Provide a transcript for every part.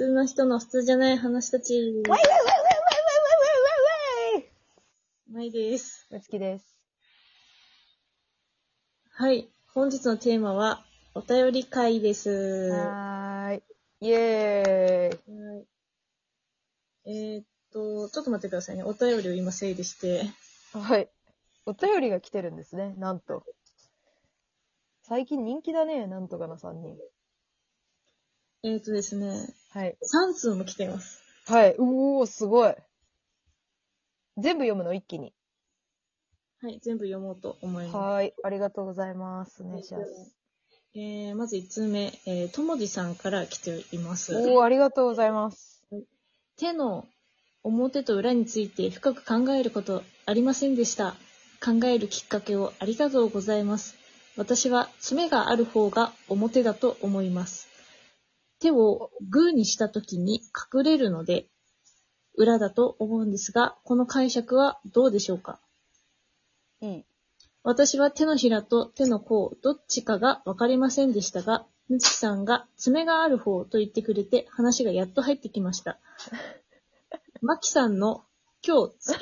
通な人の普通じゃない話たち。わいわいわいわいわいわいわいわいまいです。むつきです。はい。本日のテーマは、お便り会です。ははーい。イェーイ。い。えーっと、ちょっと待ってくださいね。お便りを今整理して。はい。お便りが来てるんですね、なんと。最近人気だね、なんとかな3人。えーっとですね、はい。3通も来ています。はい。うおー、すごい。全部読むの？一気に。はい。全部読もうと思います。はーい。ありがとうございます。お願いします。えー、まず1通目、えー、ともじさんから来ています。おー、ありがとうございます。手の表と裏について深く考えることありませんでした。考えるきっかけをありがとうございます。私は爪がある方が表だと思います。手をグーにした時に隠れるので裏だと思うんですが、この解釈はどうでしょうか？いい。私は手のひらと手の甲、どっちかが分かりませんでしたが、むつきさんが爪がある方と言ってくれて話がやっと入ってきました。まきさんの今日つ、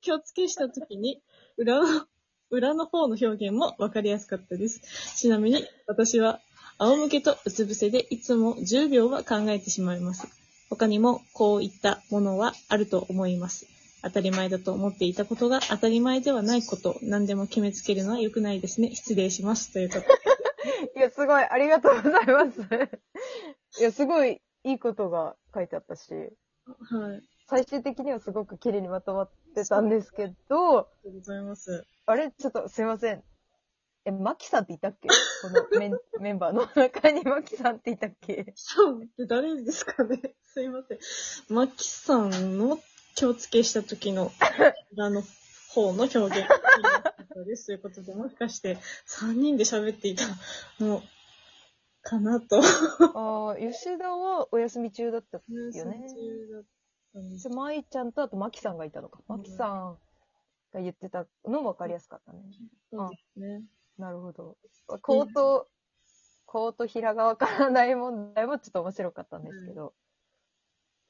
気をつけしたときに、裏の、裏の方の表現も分かりやすかったです。ちなみに、私は、仰向けとうつ伏せでいつも10秒は考えてしまいます。他にも、こういったものはあると思います。当たり前だと思っていたことが当たり前ではないこと、何でも決めつけるのは良くないですね。失礼します。ということで。いや、すごい、ありがとうございます。いや、すごいいいことが書いてあったし、はい。最終的にはすごく綺麗にまとまってたんですけど、ありがとうございます。あれ？ちょっとすいません。え、マキさんっていたっけ？このメン メンバーの中にマキさんっていたっけ？そうって誰ですかね？すいません。マキさんの気をつけした時の裏の方の表現です。ということで、もしかして3人で喋っていたのかなと。ああ、吉田はお休み中だったよね。中だったんですで、舞ちゃんとあとマキさんがいたのか。うんマキさんが言ってたのも分かりやすかったね。そうですね。なるほど。コート、コート平が分からない問題もちょっと面白かったんですけど、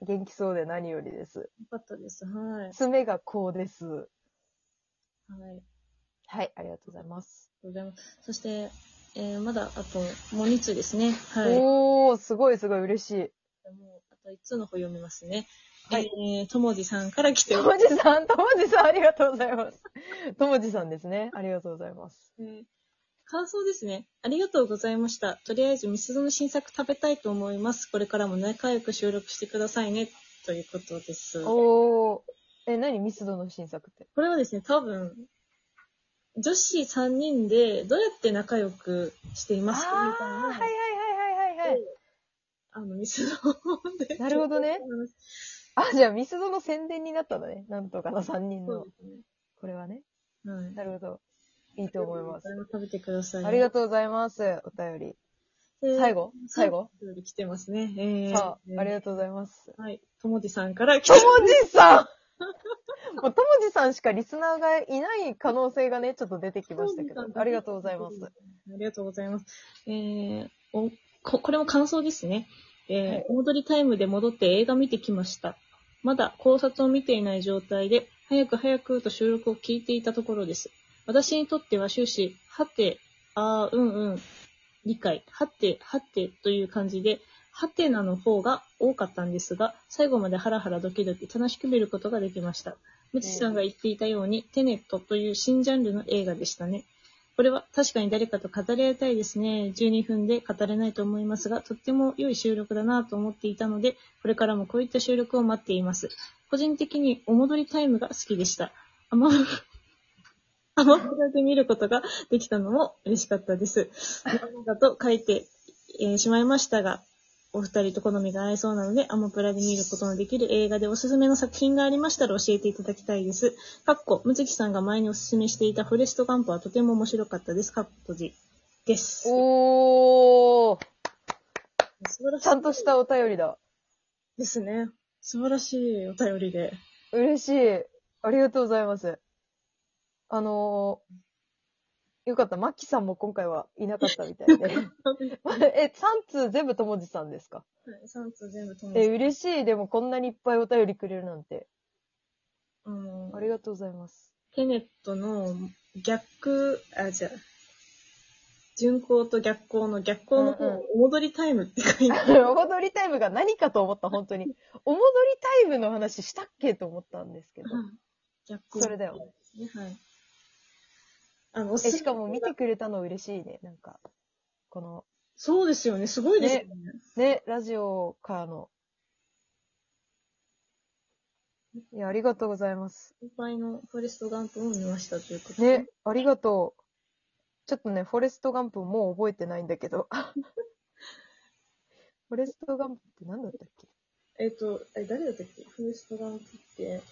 元気そうで何よりです。よかったです。はい。爪がこうです。はい。はい、ありがとうございます。ありがとうございます。そして、えー、まだあともう2通ですね。はい。おー、すごいすごい嬉しい。もうあと1通の方読みますね。はいえー、ともじさんから来てとおりもじさん、ともじさん、ありがとうございます。ともじさんですね。ありがとうございます。えー感想ですね。ありがとうございました。とりあえず、ミスドの新作食べたいと思います。これからも仲良く収録してくださいね。ということです。こおー、え、何？ミスドの新作って？れはですね、多分、女子3人でどうやって仲良くしていますか？みたいな。はいはいはいはいはいはい。あの、ミスドで。なるほどね。あ、じゃあミスドの宣伝になったんだね。なんとかの3人の。これはね。はい。なるほど。いいと思います。食べてください。ありがとうございます。お便り。う最後？最後？最後来てますね。えー、さあ、ありががとうございます。はい。ともじさんから来とてもじさん もうともじさんしかリスナーがいない可能性がね、ちょっと出てきましたけど。ありがとうございます。。ありがとうございます。えー、おここれも感想ですね。えーはいお戻りタイムで戻って映画見てきました。まだ考察を見ていない状態で、早く早くと収録を聞いていたところです。私にとっては終始、はて、あー、うんうん、理解、はて、はてという感じで、はてなの方が多かったんですが、最後までハラハラドキドキ楽しく見ることができました。むちさんが言っていたように、テネットという新ジャンルの映画でしたね。これは確かに誰かと語り合いたいですね。12分で語れないと思いますが、とっても良い収録だなと思っていたので、これからもこういった収録を待っています。個人的にお戻りタイムが好きでした。あまアマプラで見ることができたのも嬉しかったです。だと書いて、えーしまいましたが、お二人と好みが合いそうなので、アマプラで見ることのできる映画でおすすめの作品がありましたら教えていただきたいです。かっこ、むつきさんが前におすすめしていたフォレストガンプはとても面白かったです。かっこ閉じ。です。おー、素晴らしい。ちゃんとしたお便りだ。ですね。素晴らしいお便りで。嬉しい。ありがとうございます。あのーよかった。マッキーさんも今回はいなかったみたいで。え、3通全部ともじさんですか？3つ全部友え、達。嬉しい。でもこんなにいっぱいお便りくれるなんて。うんありがとうございます。テネットの逆、あ、じゃあ、巡行と逆行の逆行の方、うんうんお戻りタイムって書いてある。お戻りタイムが何かと思った、本当に。お戻りタイムの話したっけと思ったんですけど。逆行。それだよ。ね。はい。あの、しかも見てくれたの嬉しいね。なんか、この、そうですよね。すごいですよね。ね、ラジオからの。いや、ありがとうございます。先輩のフォレストガンプを見ましたということで。ね、ありがとう。ちょっとね、フォレストガンプもう覚えてないんだけど。フォレストガンプって何だったっけ？えっ、と、え、誰だったっけ？フォレストガンプって、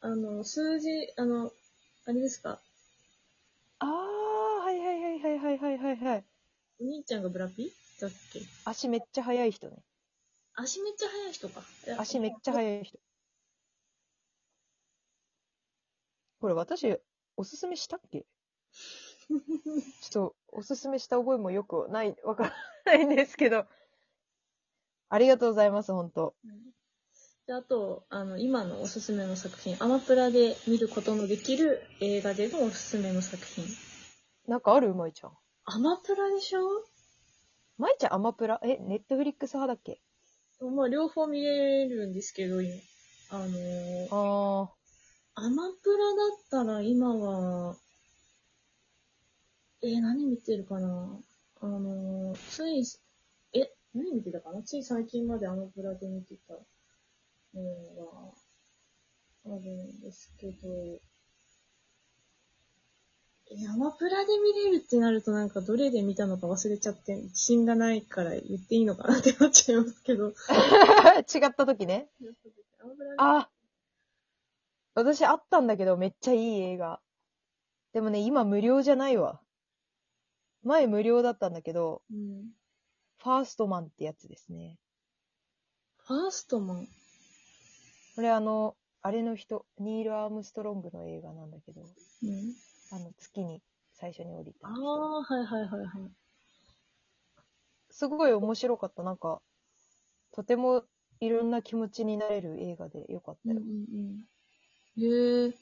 あの、数字、あの、あれですか？あー、はいはいはいはいはいはいはいはい。お兄ちゃんがブラピ？だっけ？足めっちゃ速い人ね。足めっちゃ速い人か。足めっちゃ速い人。これ私、おすすめしたっけ？ちょっと、おすすめした覚えもよくない、わからないんですけど。ありがとうございます、本当であと、あの、今のおすすめの作品、アマプラで見ることのできる映画でのおすすめの作品。なんかある？まいちゃん。アマプラでしょ？まいちゃんアマプラ？え、ネットフリックス派だっけ？まあ、両方見れるんですけど、今あのーあアマプラだったら今は、えー何見てるかな？あのーつい、え、何見てたかな？つい最近までアマプラで見てたのがあるんですけど、えアマプラで見れるってなるとなんかどれで見たのか忘れちゃって、自信がないから言っていいのかなってなっちゃいますけど。あ。違った時ね。あ私あったんだけど、めっちゃいい映画。でもね、今無料じゃないわ。前無料だったんだけど、うん。ファーストマンってやつですね。ファーストマン。これあの、あれの人、ニール・アームストロングの映画なんだけど、うん。あの、月に最初に降りたあ。あ、はいはいはいはい。すごい面白かった。なんか、とてもいろんな気持ちになれる映画でよかったよ。うんうんうん。へえ。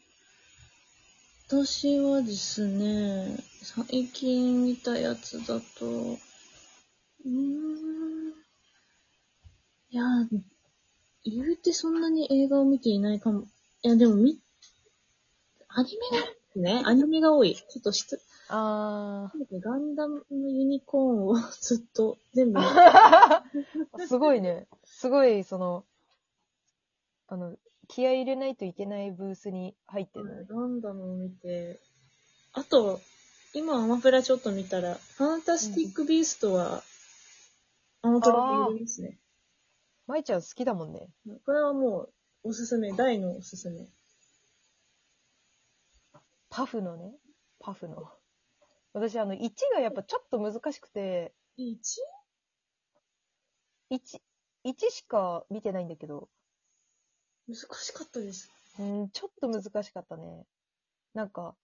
私はですね、最近見たやつだと、うーん。いや、言うてそんなに映画を見ていないかも。いや、でもみ、アニメが、ね、アニメが多い。ちょっとしつ、あガンダムのユニコーンをずっと全部。すごいね。すごい、その、あの、気合い入れないといけないブースに入ってるのね。ガンダムを見て、あと、今アマプラちょっと見たら、ファンタスティックビーストは、アマプラで見れますね。舞ちゃん好きだもんね。これはもう、おすすめ、大のおすすめ。パフのね。パフの。私、あの、1がやっぱちょっと難しくて、1? 1、1しか見てないんだけど、難しかったです。うん、ちょっと難しかったね。なんか、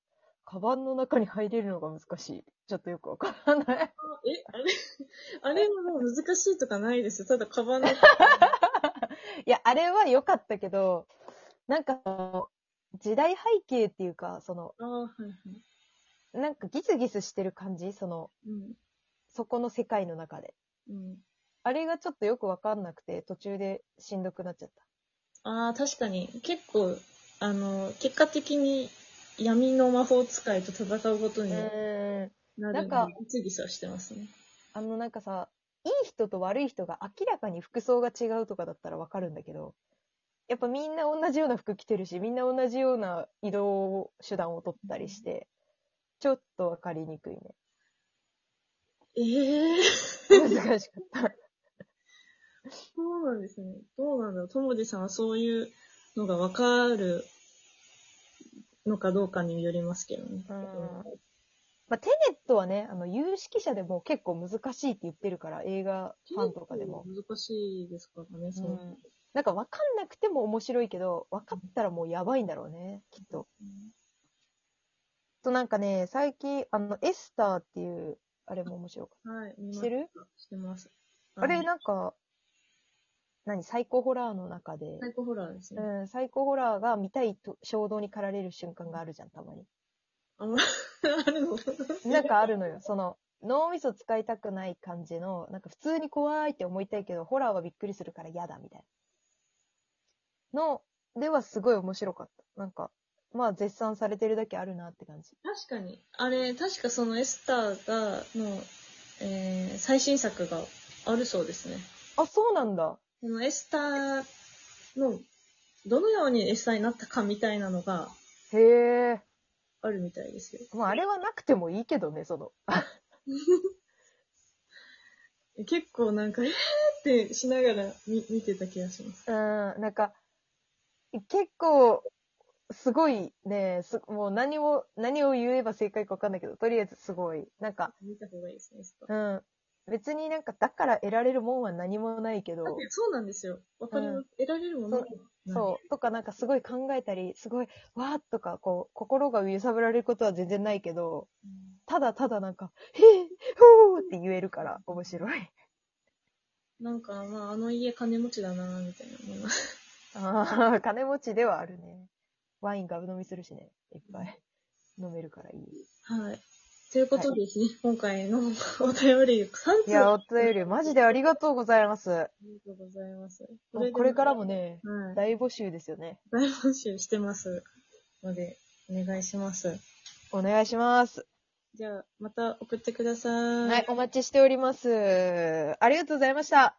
カバンの中に入れるのが難しい。ちょっとよくわからない。あえ、あれあれはもう難しいとかないです。ただ、カバンの、いや、あれは良かったけど、なんか、時代背景っていうか、その、はいはい。なんかギスギスしてる感じ？その、うん。そこの世界の中で。うん。あれがちょっとよくわかんなくて、途中でしんどくなっちゃった。ああ、確かに、結構、あの、結果的に闇の魔法使いと戦うことになるうん。ので、なんかギスギスはしてますね。あの、なんかさ、いい人と悪い人が明らかに服装が違うとかだったらわかるんだけど、やっぱみんな同じような服着てるし、みんな同じような移動手段を取ったりして、ちょっとわかりにくいね。ええ難しかった。そうなんですね。どうなんだろう。ともじさんはそういうのがわかるのかどうかによりますけどね。うんまあ、テネットはね、あの、有識者でも結構難しいって言ってるから、映画ファンとかでも。難しいですからね、そうう。ん。なんか分かんなくても面白いけど、分かったらもうやばいんだろうね、きっと。となんかね、最近、あの、エスターっていう、あれも面白かっはい。してる？してます。あれ、ななんか、何？サイコホラーの中で、サイコホラーですね。うん、サイコホラーが見たいと衝動に駆られる瞬間があるじゃん、たまに。あ、まあるのなんかあるのよ。その、脳みそ使いたくない感じの、なんか普通に怖いって思いたいけど、ホラーはびっくりするから嫌だみたいな。の、ではすごい面白かった。なんか、まあ絶賛されてるだけあるなって感じ。確かに。あれ、確かそのエスターが、の、えー、最新作があるそうですね。あ、そうなんだ。そのエスターの、どのようにエスターになったかみたいなのがへえ。あるみたいですよ。まああれはなくてもいいけどね、その。結構なんか、えーってしながら見見てた気がします。うん、なんか、結構、すごいね、すもう何を、何を言えば正解かわかんないけど、とりあえずすごい。なんか、見た方がいいですね。うん。別になんか、だから得られるもんは何もないけど、そうなんですよ。わかります。得られるものはないそう、とかなんかすごい考えたり、すごい、わーっとか、こう、心が揺さぶられることは全然ないけど、ただただなんか、へえ、ほーって言えるから面白い。なんか、まあ、あの家金持ちだなみたいな。ああ、金持ちではあるね。ワインガブ飲みするしね、いっぱい。飲めるからいい。はい。ということでですね、今回のお便り3通いや、お便り、マジでありがとうございます。ありがとうございます。もうこれからも、ね、はい、大募集ですよね。大募集してますので、お願いします。お願いします。じゃあ、また送ってください。はい、お待ちしております。ありがとうございました。